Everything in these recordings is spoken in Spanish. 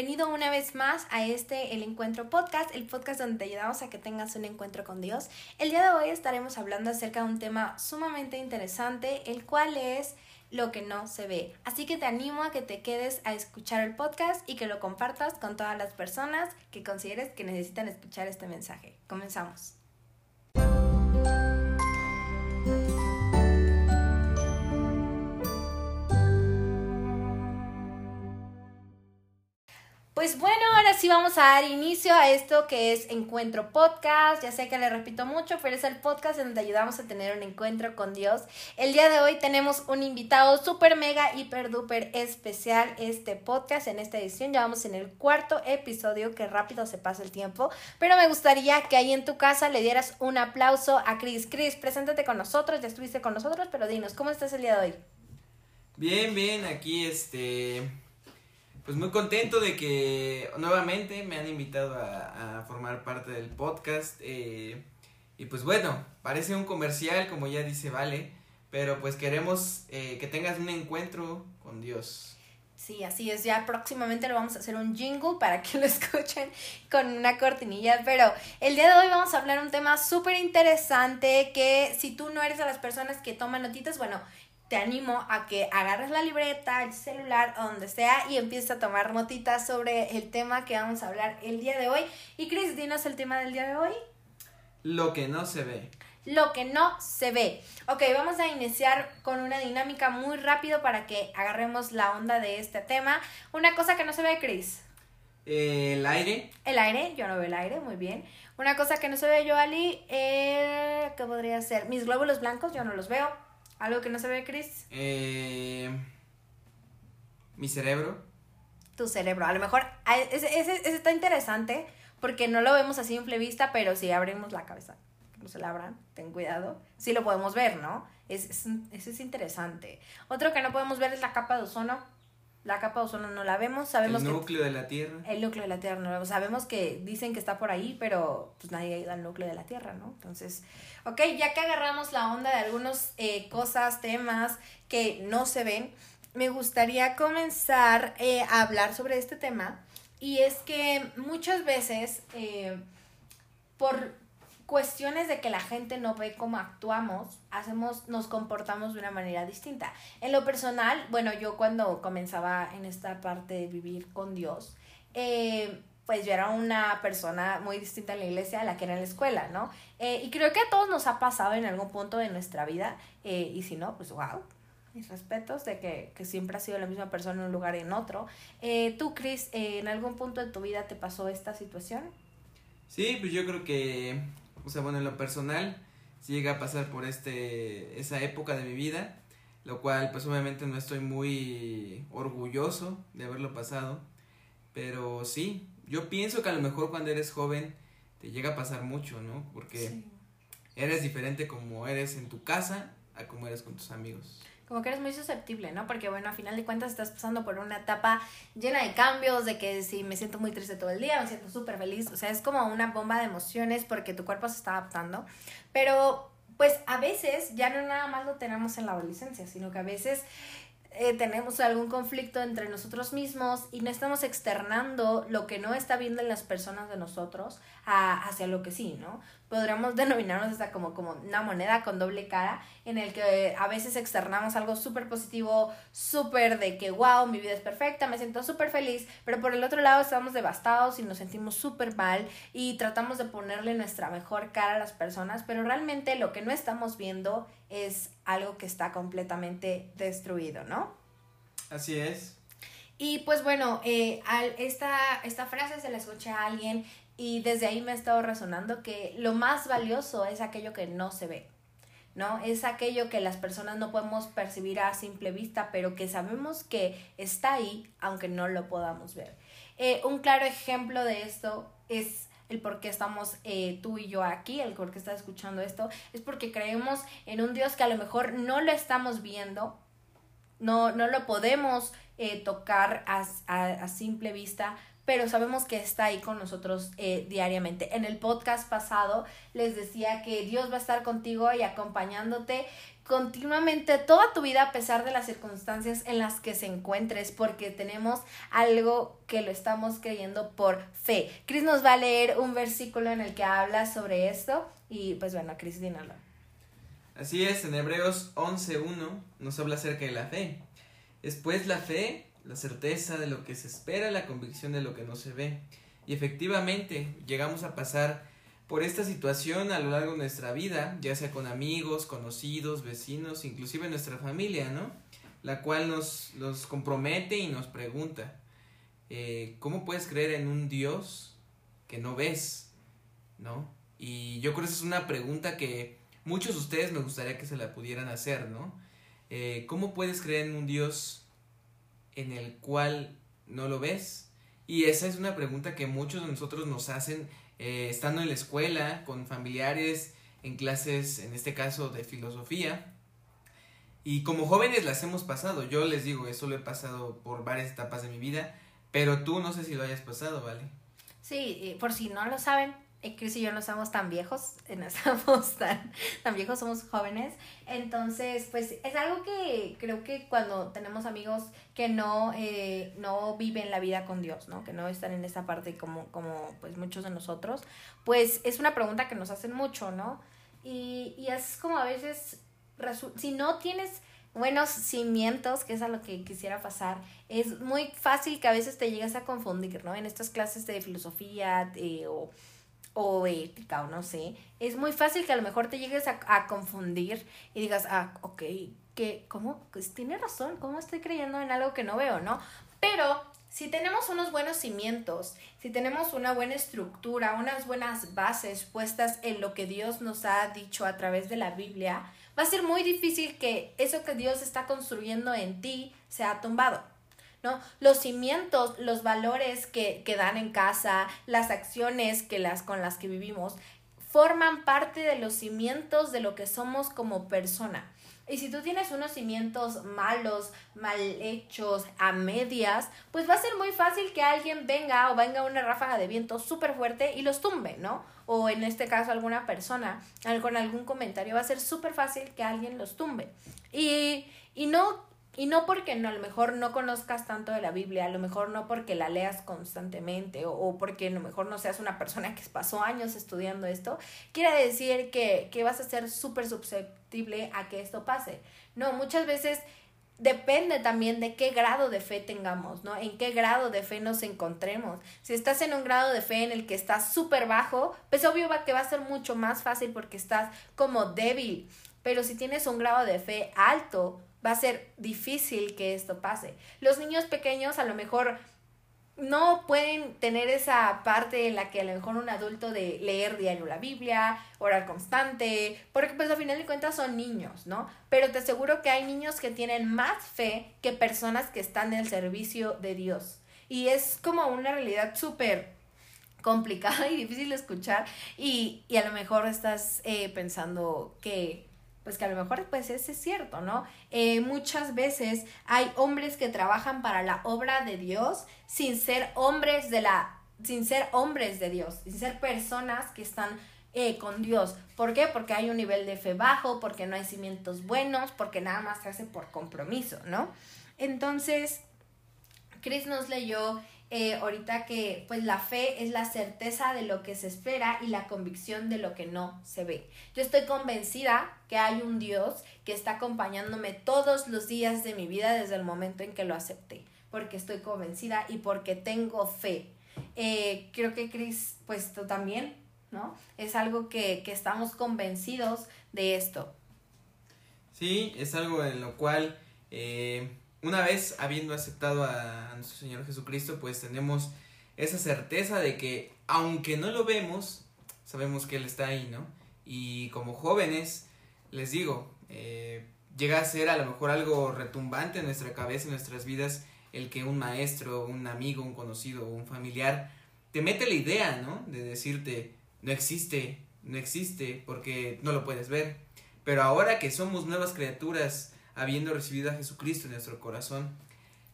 bienvenido una vez más a este El Encuentro Podcast, el podcast donde te ayudamos a que tengas un encuentro con Dios. El día de hoy estaremos hablando acerca de un tema sumamente interesante, el cual es lo que no se ve. Así que te animo a que te quedes a escuchar el podcast y que lo compartas con todas las personas que consideres que necesitan escuchar este mensaje. Comenzamos. Pues bueno, ahora sí vamos a dar inicio a esto que es Encuentro Podcast. Ya sé que le repito mucho, pero es el podcast en donde ayudamos a tener un encuentro con Dios. El día de hoy tenemos un invitado súper mega, hiper, duper especial este podcast en esta edición. Ya vamos en el cuarto episodio, que rápido se pasa el tiempo. Pero me gustaría que ahí en tu casa le dieras un aplauso a Chris. Chris, preséntate con nosotros, ya estuviste con nosotros, pero dinos, ¿cómo estás el día de hoy? Bien, bien, aquí este pues muy contento de que nuevamente me han invitado a, formar parte del podcast. Eh, y pues bueno, parece un comercial, como ya dice Vale, pero pues queremos eh, que tengas un encuentro con Dios. Sí, así es. Ya próximamente lo vamos a hacer un jingle para que lo escuchen con una cortinilla. Pero el día de hoy vamos a hablar un tema súper interesante que si tú no eres de las personas que toman notitas, bueno, te animo a que agarres la libreta, el celular, donde sea, y empieces a tomar notitas sobre el tema que vamos a hablar el día de hoy. Y Chris, dinos el tema del día de hoy. Lo que no se ve. Lo que no se ve. Ok, vamos a iniciar con una dinámica muy rápido para que agarremos la onda de este tema. Una cosa que no se ve, Chris. el aire. El aire, yo no veo el aire, muy bien. Una cosa que no se ve, yo, Ali, eh, ¿qué podría ser? Mis glóbulos blancos, yo no los veo. ¿Algo que no se ve, Chris? Eh, mi cerebro. Tu cerebro. A lo mejor ese, ese, está interesante porque no lo vemos así en vista, pero si abrimos la cabeza, no se la abran, ten cuidado. Sí lo podemos ver, ¿no? Es, es, ese es interesante. Otro que no podemos ver es la capa de ozono la capa de ozono no la vemos, sabemos el núcleo de la Tierra. El núcleo de la Tierra no lo vemos. Sabemos que dicen que está por ahí, pero pues nadie ha ido al núcleo de la Tierra, ¿no? Entonces, ok, ya que agarramos la onda de algunas eh, cosas, temas que no se ven, me gustaría comenzar eh, a hablar sobre este tema. Y es que muchas veces, eh, por cuestiones de que la gente no ve cómo actuamos, hacemos, nos comportamos de una manera distinta. En lo personal, bueno, yo cuando comenzaba en esta parte de vivir con Dios, eh, pues yo era una persona muy distinta en la iglesia a la que era en la escuela, ¿no? Eh, y creo que a todos nos ha pasado en algún punto de nuestra vida, eh, y si no, pues wow, mis respetos de que, que, siempre has sido la misma persona en un lugar y en otro. ¿Tú, Chris, en algún punto de tu vida te pasó esta situación? Sí, pues yo creo que o sea, bueno, en lo personal, si llega a pasar por este, esa época de mi vida, lo cual pues obviamente no estoy muy orgulloso de haberlo pasado, pero sí, yo pienso que a lo mejor cuando eres joven te llega a pasar mucho, ¿no? Porque eres diferente como eres en tu casa a como eres con tus amigos como que eres muy susceptible, ¿no? Porque bueno, a final de cuentas estás pasando por una etapa llena de cambios, de que si me siento muy triste todo el día, me siento súper feliz, o sea, es como una bomba de emociones porque tu cuerpo se está adaptando, pero pues a veces ya no nada más lo tenemos en la adolescencia, sino que a veces eh, tenemos algún conflicto entre nosotros mismos y no estamos externando lo que no está viendo en las personas de nosotros hacia lo que sí, ¿no? Podríamos denominarnos hasta como, como una moneda con doble cara, en el que a veces externamos algo súper positivo, súper de que, wow, mi vida es perfecta, me siento súper feliz, pero por el otro lado estamos devastados y nos sentimos súper mal y tratamos de ponerle nuestra mejor cara a las personas, pero realmente lo que no estamos viendo es algo que está completamente destruido, ¿no? Así es. Y pues bueno, eh, esta, esta frase se la escuché a alguien y desde ahí me ha estado razonando que lo más valioso es aquello que no se ve, ¿no? Es aquello que las personas no podemos percibir a simple vista, pero que sabemos que está ahí, aunque no lo podamos ver. Eh, un claro ejemplo de esto es el por qué estamos eh, tú y yo aquí, el por qué estás escuchando esto, es porque creemos en un Dios que a lo mejor no lo estamos viendo, no, no lo podemos eh, tocar a, a simple vista, pero sabemos que está ahí con nosotros eh, diariamente. En el podcast pasado les decía que Dios va a estar contigo y acompañándote continuamente toda tu vida a pesar de las circunstancias en las que se encuentres porque tenemos algo que lo estamos creyendo por fe. Cris nos va a leer un versículo en el que habla sobre esto y pues bueno, Cris, dínalo. Así es, en Hebreos 11.1 nos habla acerca de la fe. Después la fe, la certeza de lo que se espera, la convicción de lo que no se ve. Y efectivamente llegamos a pasar por esta situación a lo largo de nuestra vida, ya sea con amigos, conocidos, vecinos, inclusive nuestra familia, ¿no? La cual nos, nos compromete y nos pregunta, eh, ¿cómo puedes creer en un Dios que no ves? ¿No? Y yo creo que esa es una pregunta que muchos de ustedes me gustaría que se la pudieran hacer, ¿no? Eh, ¿Cómo puedes creer en un Dios en el cual no lo ves? Y esa es una pregunta que muchos de nosotros nos hacen eh, estando en la escuela, con familiares, en clases, en este caso, de filosofía. Y como jóvenes las hemos pasado. Yo les digo, eso lo he pasado por varias etapas de mi vida, pero tú no sé si lo hayas pasado, ¿vale? Sí, por si no lo saben, Chris y yo no somos tan viejos, eh, no estamos tan, tan viejos, somos jóvenes. Entonces, pues es algo que creo que cuando tenemos amigos que no, eh, no viven la vida con Dios, ¿no? Que no están en esa parte como, como pues muchos de nosotros, pues es una pregunta que nos hacen mucho, ¿no? Y, y es como a veces, si no tienes buenos cimientos, que es a lo que quisiera pasar, es muy fácil que a veces te llegues a confundir, ¿no? En estas clases de filosofía o o ética o no sé, es muy fácil que a lo mejor te llegues a, confundir y digas, ah, ok, que, ¿cómo? Pues tiene razón, ¿cómo estoy creyendo en algo que no veo, no? Pero si tenemos unos buenos cimientos, si tenemos una buena estructura, unas buenas bases puestas en lo que Dios nos ha dicho a través de la Biblia, va a ser muy difícil que eso que Dios está construyendo en ti sea tumbado. ¿No? Los cimientos, los valores que, que dan en casa, las acciones que las, con las que vivimos, forman parte de los cimientos de lo que somos como persona. Y si tú tienes unos cimientos malos, mal hechos, a medias, pues va a ser muy fácil que alguien venga o venga una ráfaga de viento súper fuerte y los tumbe, ¿no? O en este caso alguna persona con algún comentario, va a ser súper fácil que alguien los tumbe. Y, y no y no porque no, a lo mejor no conozcas tanto de la Biblia, a lo mejor no porque la leas constantemente o, porque a lo mejor no seas una persona que pasó años estudiando esto, quiere decir que, que vas a ser súper susceptible a que esto pase. No, muchas veces depende también de qué grado de fe tengamos, ¿no? En qué grado de fe nos encontremos. Si estás en un grado de fe en el que estás súper bajo, pues obvio va que va a ser mucho más fácil porque estás como débil. Pero si tienes un grado de fe alto, va a ser difícil que esto pase. Los niños pequeños a lo mejor no pueden tener esa parte en la que a lo mejor un adulto de leer diario la Biblia, orar constante, porque pues al final de cuentas son niños, ¿no? Pero te aseguro que hay niños que tienen más fe que personas que están en el servicio de Dios. Y es como una realidad súper complicada y difícil de escuchar y, y a lo mejor estás eh, pensando que pues que a lo mejor pues ese es cierto, ¿no? Eh, muchas veces hay hombres que trabajan para la obra de Dios sin ser hombres de la, sin ser hombres de Dios, sin ser personas que están eh, con Dios. ¿Por qué? Porque hay un nivel de fe bajo, porque no hay cimientos buenos, porque nada más se hace por compromiso, ¿no? Entonces, Chris nos leyó eh, ahorita que pues la fe es la certeza de lo que se espera y la convicción de lo que no se ve. Yo estoy convencida que hay un Dios que está acompañándome todos los días de mi vida desde el momento en que lo acepté, porque estoy convencida y porque tengo fe. Eh, creo que Chris, pues tú también, ¿no? Es algo que, que estamos convencidos de esto. Sí, es algo en lo cual eh, una vez habiendo aceptado a, nuestro Señor Jesucristo, pues tenemos esa certeza de que aunque no lo vemos, sabemos que Él está ahí, ¿no? Y como jóvenes, les digo, eh, llega a ser a lo mejor algo retumbante en nuestra cabeza, en nuestras vidas, el que un maestro, un amigo, un conocido, un familiar te mete la idea, ¿no? De decirte, no existe, no existe, porque no lo puedes ver. Pero ahora que somos nuevas criaturas, habiendo recibido a Jesucristo en nuestro corazón,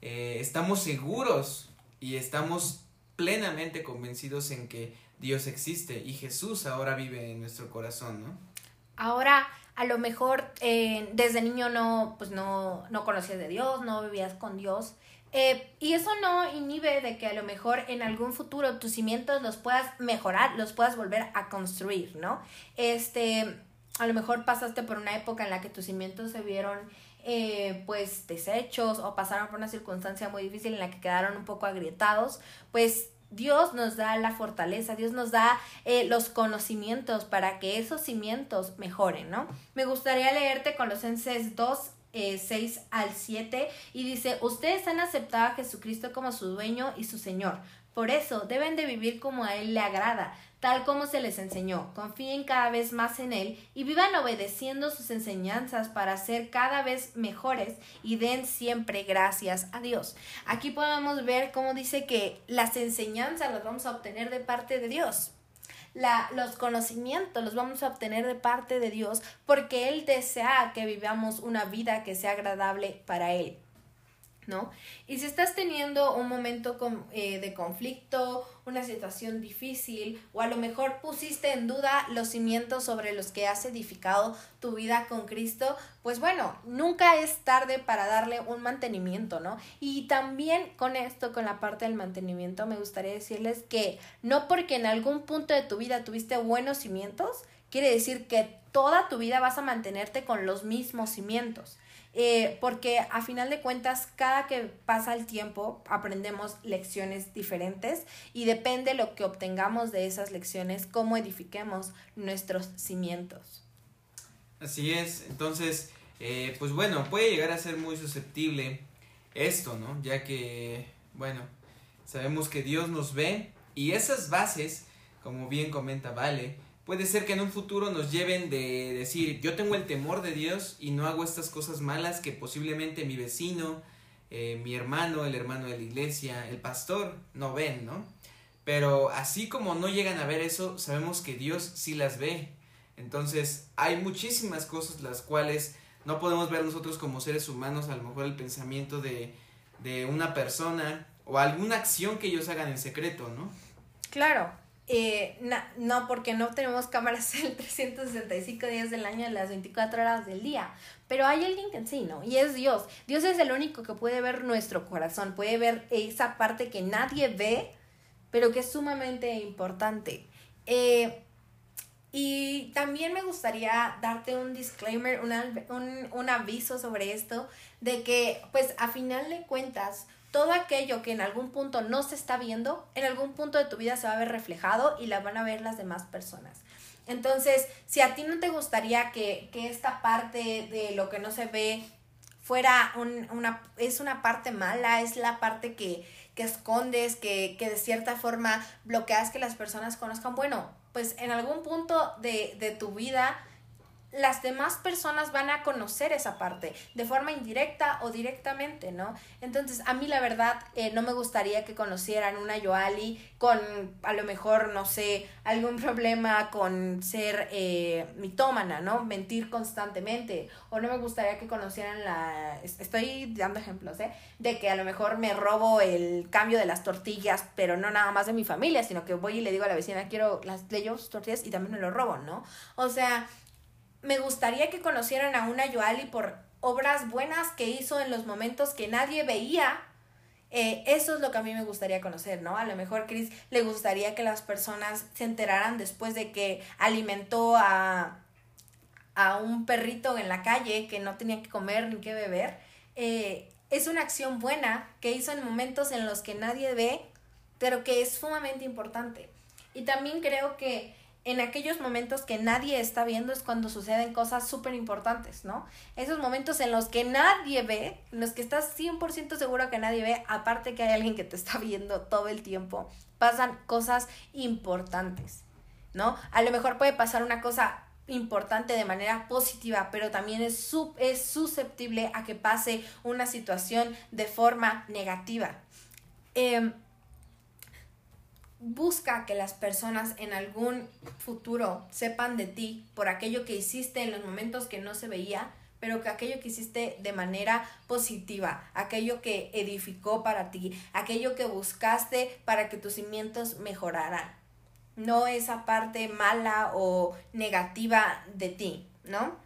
eh, estamos seguros y estamos plenamente convencidos en que Dios existe y Jesús ahora vive en nuestro corazón, ¿no? Ahora, a lo mejor eh, desde niño no, pues no, no conocías de Dios, no vivías con Dios. Eh, y eso no inhibe de que a lo mejor en algún futuro tus cimientos los puedas mejorar, los puedas volver a construir, ¿no? Este, a lo mejor pasaste por una época en la que tus cimientos se vieron eh, pues deshechos o pasaron por una circunstancia muy difícil en la que quedaron un poco agrietados, pues Dios nos da la fortaleza, Dios nos da eh, los conocimientos para que esos cimientos mejoren, ¿no? Me gustaría leerte Colosenses 2, 6 eh, al 7 y dice, ustedes han aceptado a Jesucristo como su dueño y su Señor. Por eso deben de vivir como a Él le agrada, tal como se les enseñó. Confíen cada vez más en Él y vivan obedeciendo sus enseñanzas para ser cada vez mejores y den siempre gracias a Dios. Aquí podemos ver cómo dice que las enseñanzas las vamos a obtener de parte de Dios. La, los conocimientos los vamos a obtener de parte de Dios porque Él desea que vivamos una vida que sea agradable para Él. ¿No? Y si estás teniendo un momento eh, de conflicto, una situación difícil, o a lo mejor pusiste en duda los cimientos sobre los que has edificado tu vida con Cristo, pues bueno, nunca es tarde para darle un mantenimiento, ¿no? Y también con esto, con la parte del mantenimiento, me gustaría decirles que no porque en algún punto de tu vida tuviste buenos cimientos, quiere decir que toda tu vida vas a mantenerte con los mismos cimientos. Eh, porque a final de cuentas, cada que pasa el tiempo, aprendemos lecciones diferentes y depende lo que obtengamos de esas lecciones, cómo edifiquemos nuestros cimientos. Así es, entonces, eh, pues bueno, puede llegar a ser muy susceptible esto, ¿no? Ya que, bueno, sabemos que Dios nos ve y esas bases, como bien comenta Vale, puede ser que en un futuro nos lleven de decir, yo tengo el temor de Dios y no hago estas cosas malas que posiblemente mi vecino, eh, mi hermano, el hermano de la iglesia, el pastor no ven, ¿no? Pero así como no llegan a ver eso, sabemos que Dios sí las ve. Entonces hay muchísimas cosas las cuales no podemos ver nosotros como seres humanos, a lo mejor el pensamiento de, de una persona o alguna acción que ellos hagan en secreto, ¿no? Claro, eh, no, porque no tenemos cámaras el 365 días del año, las 24 horas del día. Pero hay alguien que sí, ¿no? Y es Dios. Dios es el único que puede ver nuestro corazón, puede ver esa parte que nadie ve, pero que es sumamente importante. Eh, y también me gustaría darte un disclaimer, un, un aviso sobre esto, de que, pues, a final de cuentas, todo aquello que en algún punto no se está viendo, en algún punto de tu vida se va a ver reflejado y la van a ver las demás personas. Entonces, si a ti no te gustaría que, esta parte de lo que no se ve fuera una, es una parte mala, es la parte que, escondes, que, que, de cierta forma bloqueas que las personas conozcan, bueno, pues en algún punto de, de tu vida las demás personas van a conocer esa parte de forma indirecta o directamente, ¿no? Entonces, a mí la verdad eh, no me gustaría que conocieran una Yoali con a lo mejor, no sé, algún problema con ser eh, mitómana, ¿no? Mentir constantemente. O no me gustaría que conocieran la... Estoy dando ejemplos, ¿eh? De que a lo mejor me robo el cambio de las tortillas, pero no nada más de mi familia, sino que voy y le digo a la vecina, quiero las de tortillas y también me lo robo, ¿no? O sea me gustaría que conocieran a una Yoali por obras buenas que hizo en los momentos que nadie veía. Eh, eso es lo que a mí me gustaría conocer, ¿no? A lo mejor Chris le gustaría que las personas se enteraran después de que alimentó a, a un perrito en la calle que no tenía que comer ni que beber. Eh, es una acción buena que hizo en momentos en los que nadie ve, pero que es sumamente importante. Y también creo que en aquellos momentos que nadie está viendo es cuando suceden cosas súper importantes, ¿no? Esos momentos en los que nadie ve, en los que estás 100% seguro que nadie ve, aparte que hay alguien que te está viendo todo el tiempo, pasan cosas importantes, ¿no? A lo mejor puede pasar una cosa importante de manera positiva, pero también es, sub, es susceptible a que pase una situación de forma negativa. Eh, busca que las personas en algún futuro sepan de ti por aquello que hiciste en los momentos que no se veía, pero que aquello que hiciste de manera positiva, aquello que edificó para ti, aquello que buscaste para que tus cimientos mejoraran, no esa parte mala o negativa de ti, ¿no?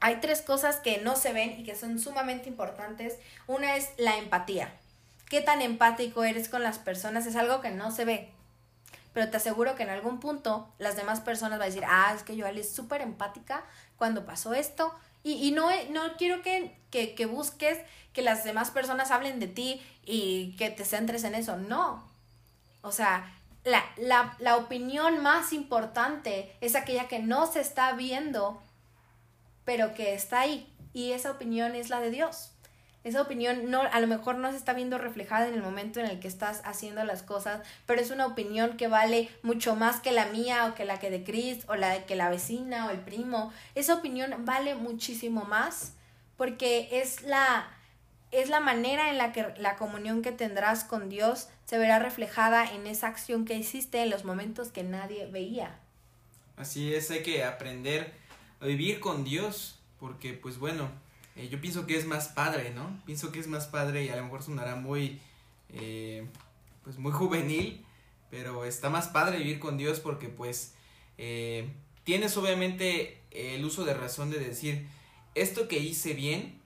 Hay tres cosas que no se ven y que son sumamente importantes. Una es la empatía. ¿Qué tan empático eres con las personas? Es algo que no se ve, pero te aseguro que en algún punto las demás personas van a decir, ah, es que yo es súper empática cuando pasó esto. Y, no, no quiero que, que, busques que las demás personas hablen de ti y que te centres en eso. No. O sea, la, la, la opinión más importante es aquella que no se está viendo, pero que está ahí. Y esa opinión es la de Dios esa opinión no, a lo mejor no se está viendo reflejada en el momento en el que estás haciendo las cosas, pero es una opinión que vale mucho más que la mía o que la que de Chris o la de que la vecina o el primo. Esa opinión vale muchísimo más porque es la es la manera en la que la comunión que tendrás con Dios se verá reflejada en esa acción que hiciste en los momentos que nadie veía. Así es, hay que aprender a vivir con Dios, porque pues bueno, eh, yo pienso que es más padre, ¿no? Pienso que es más padre y a lo mejor sonará muy, eh, pues muy juvenil, pero está más padre vivir con Dios porque pues eh, tienes obviamente el uso de razón de decir, esto que hice bien,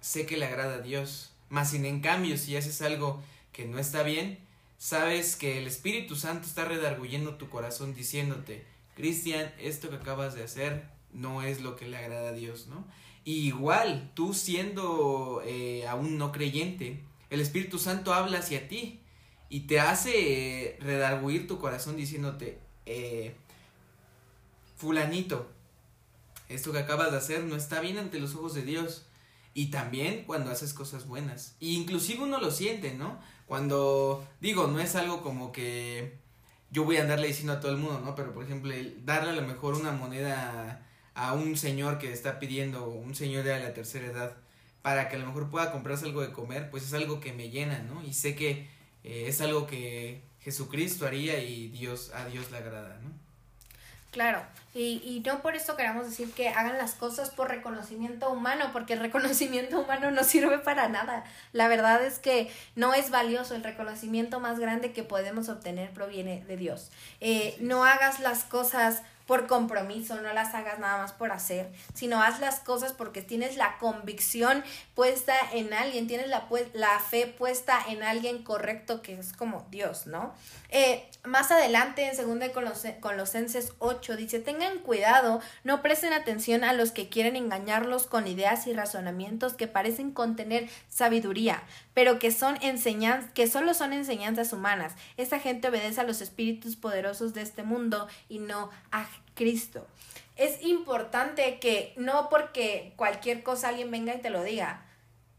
sé que le agrada a Dios, más sin en cambio si haces algo que no está bien, sabes que el Espíritu Santo está redarguyendo tu corazón diciéndote, Cristian, esto que acabas de hacer no es lo que le agrada a Dios, ¿no? Igual, tú siendo eh, aún no creyente, el Espíritu Santo habla hacia ti y te hace eh, redarguir tu corazón diciéndote, eh, fulanito, esto que acabas de hacer no está bien ante los ojos de Dios. Y también cuando haces cosas buenas. Y inclusive uno lo siente, ¿no? Cuando digo, no es algo como que yo voy a andarle diciendo a todo el mundo, ¿no? Pero por ejemplo, darle a lo mejor una moneda a un señor que está pidiendo, un señor de la tercera edad, para que a lo mejor pueda comprarse algo de comer, pues es algo que me llena, ¿no? Y sé que eh, es algo que Jesucristo haría y Dios, a Dios le agrada, ¿no? Claro, y, y no por eso queramos decir que hagan las cosas por reconocimiento humano, porque el reconocimiento humano no sirve para nada. La verdad es que no es valioso, el reconocimiento más grande que podemos obtener proviene de Dios. Eh, no hagas las cosas por compromiso, no las hagas nada más por hacer, sino haz las cosas porque tienes la convicción puesta en alguien, tienes la, la fe puesta en alguien correcto que es como Dios, ¿no? Eh, más adelante en 2 Colosenses 8 dice, tengan cuidado, no presten atención a los que quieren engañarlos con ideas y razonamientos que parecen contener sabiduría, pero que son enseñanzas, que solo son enseñanzas humanas. Esta gente obedece a los espíritus poderosos de este mundo y no a Cristo. Es importante que no porque cualquier cosa alguien venga y te lo diga,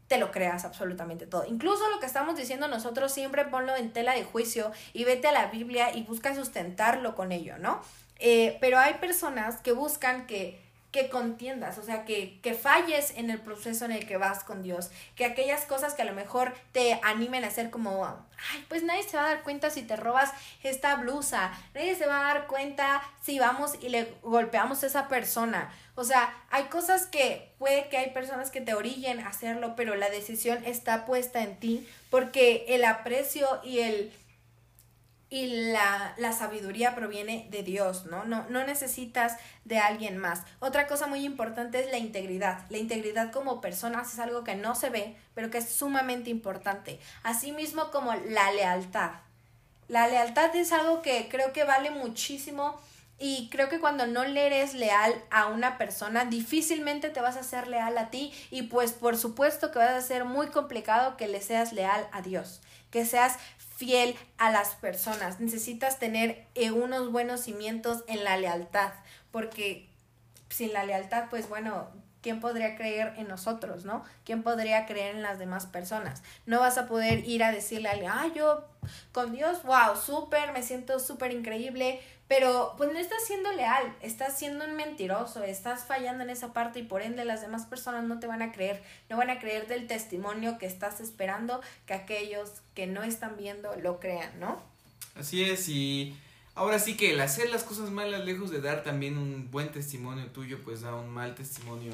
te lo creas absolutamente todo. Incluso lo que estamos diciendo nosotros siempre ponlo en tela de juicio y vete a la Biblia y busca sustentarlo con ello, ¿no? Eh, pero hay personas que buscan que que contiendas, o sea, que, que falles en el proceso en el que vas con Dios, que aquellas cosas que a lo mejor te animen a hacer como, ay, pues nadie se va a dar cuenta si te robas esta blusa, nadie se va a dar cuenta si vamos y le golpeamos a esa persona. O sea, hay cosas que puede que hay personas que te orillen a hacerlo, pero la decisión está puesta en ti porque el aprecio y el y la, la, sabiduría proviene de Dios, ¿no? ¿no? No necesitas de alguien más. Otra cosa muy importante es la integridad. La integridad como personas es algo que no se ve, pero que es sumamente importante. Asimismo como la lealtad. La lealtad es algo que creo que vale muchísimo y creo que cuando no le eres leal a una persona, difícilmente te vas a ser leal a ti y pues por supuesto que va a ser muy complicado que le seas leal a Dios, que seas fiel a las personas. Necesitas tener eh, unos buenos cimientos en la lealtad, porque sin la lealtad, pues bueno, ¿quién podría creer en nosotros, no? ¿Quién podría creer en las demás personas? No vas a poder ir a decirle a alguien, ah, yo con Dios, wow, súper, me siento súper increíble, pero pues no estás siendo leal, estás siendo un mentiroso, estás fallando en esa parte y por ende las demás personas no te van a creer, no van a creer del testimonio que estás esperando que aquellos que no están viendo lo crean, ¿no? Así es, y ahora sí que el hacer las cosas malas, lejos de dar también un buen testimonio tuyo, pues da un mal testimonio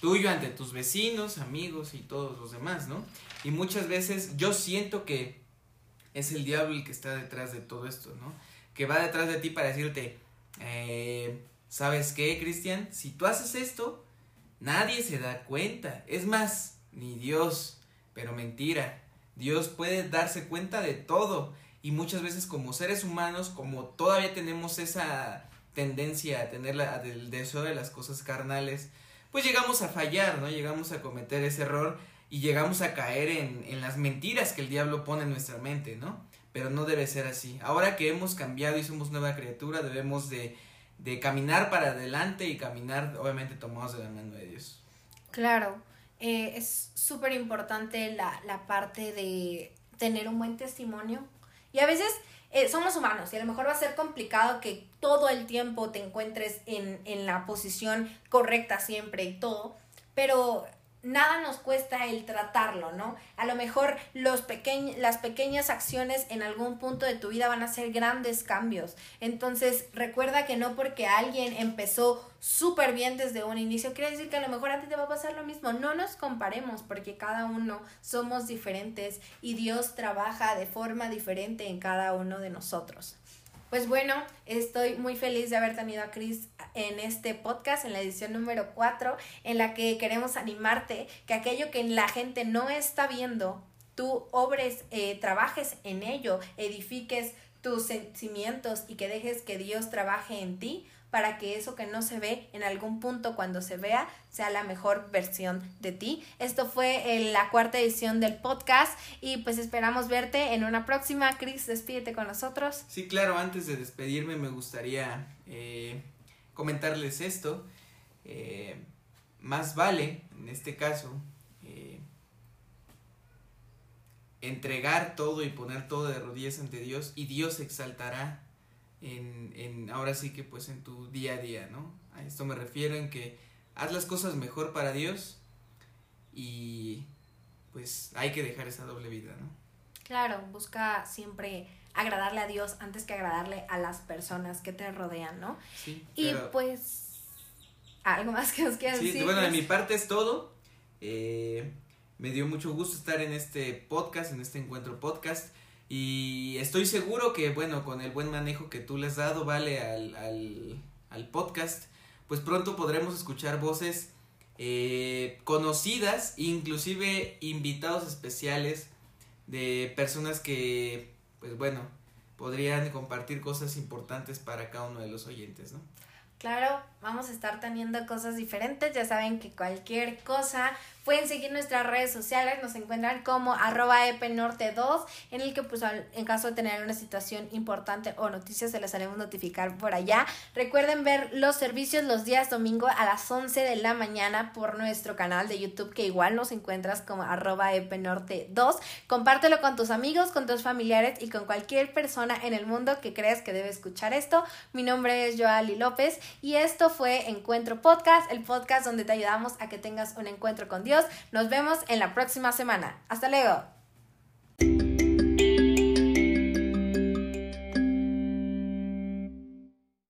tuyo ante tus vecinos, amigos y todos los demás, ¿no? Y muchas veces yo siento que es el diablo el que está detrás de todo esto, ¿no? Que va detrás de ti para decirte, eh, ¿sabes qué, Cristian? Si tú haces esto, nadie se da cuenta. Es más, ni Dios, pero mentira. Dios puede darse cuenta de todo. Y muchas veces como seres humanos, como todavía tenemos esa tendencia a tener la, del deseo de las cosas carnales, pues llegamos a fallar, ¿no? Llegamos a cometer ese error y llegamos a caer en, en las mentiras que el diablo pone en nuestra mente, ¿no? Pero no debe ser así. Ahora que hemos cambiado y somos nueva criatura, debemos de, de caminar para adelante y caminar, obviamente, tomados de la mano de Dios. Claro, eh, es súper importante la, la parte de tener un buen testimonio. Y a veces eh, somos humanos y a lo mejor va a ser complicado que todo el tiempo te encuentres en, en la posición correcta siempre y todo, pero nada nos cuesta el tratarlo, ¿no? A lo mejor los las pequeñas acciones en algún punto de tu vida van a ser grandes cambios. Entonces, recuerda que no porque alguien empezó súper bien desde un inicio, quiere decir que a lo mejor a ti te va a pasar lo mismo. No nos comparemos porque cada uno somos diferentes y Dios trabaja de forma diferente en cada uno de nosotros. Pues bueno, estoy muy feliz de haber tenido a Chris en este podcast, en la edición número 4, en la que queremos animarte que aquello que la gente no está viendo, tú obres, eh, trabajes en ello, edifiques tus sentimientos y que dejes que Dios trabaje en ti para que eso que no se ve en algún punto cuando se vea sea la mejor versión de ti. Esto fue en la cuarta edición del podcast y pues esperamos verte en una próxima. Chris, despídete con nosotros. Sí, claro, antes de despedirme me gustaría eh, comentarles esto. Eh, más vale, en este caso, eh, entregar todo y poner todo de rodillas ante Dios y Dios exaltará en, en, ahora sí que pues en tu día a día, ¿no? A esto me refiero en que haz las cosas mejor para Dios y pues hay que dejar esa doble vida, ¿no? Claro, busca siempre agradarle a Dios antes que agradarle a las personas que te rodean, ¿no? Sí. Y pues algo más que os quieras sí, Bueno, de mi parte es todo. Eh, me dio mucho gusto estar en este podcast, en este encuentro podcast. Y estoy seguro que, bueno, con el buen manejo que tú le has dado, vale, al, al, al podcast, pues pronto podremos escuchar voces eh, conocidas, inclusive invitados especiales de personas que, pues bueno, podrían compartir cosas importantes para cada uno de los oyentes, ¿no? Claro, vamos a estar teniendo cosas diferentes. Ya saben que cualquier cosa pueden seguir nuestras redes sociales. Nos encuentran como arroba epenorte2, en el que pues en caso de tener una situación importante o noticias se les haremos notificar por allá. Recuerden ver los servicios los días domingo a las 11 de la mañana por nuestro canal de YouTube, que igual nos encuentras como arroba epenorte2. Compártelo con tus amigos, con tus familiares y con cualquier persona en el mundo que creas que debe escuchar esto. Mi nombre es Joali López y fue Encuentro Podcast, el podcast donde te ayudamos a que tengas un encuentro con Dios. Nos vemos en la próxima semana. Hasta luego.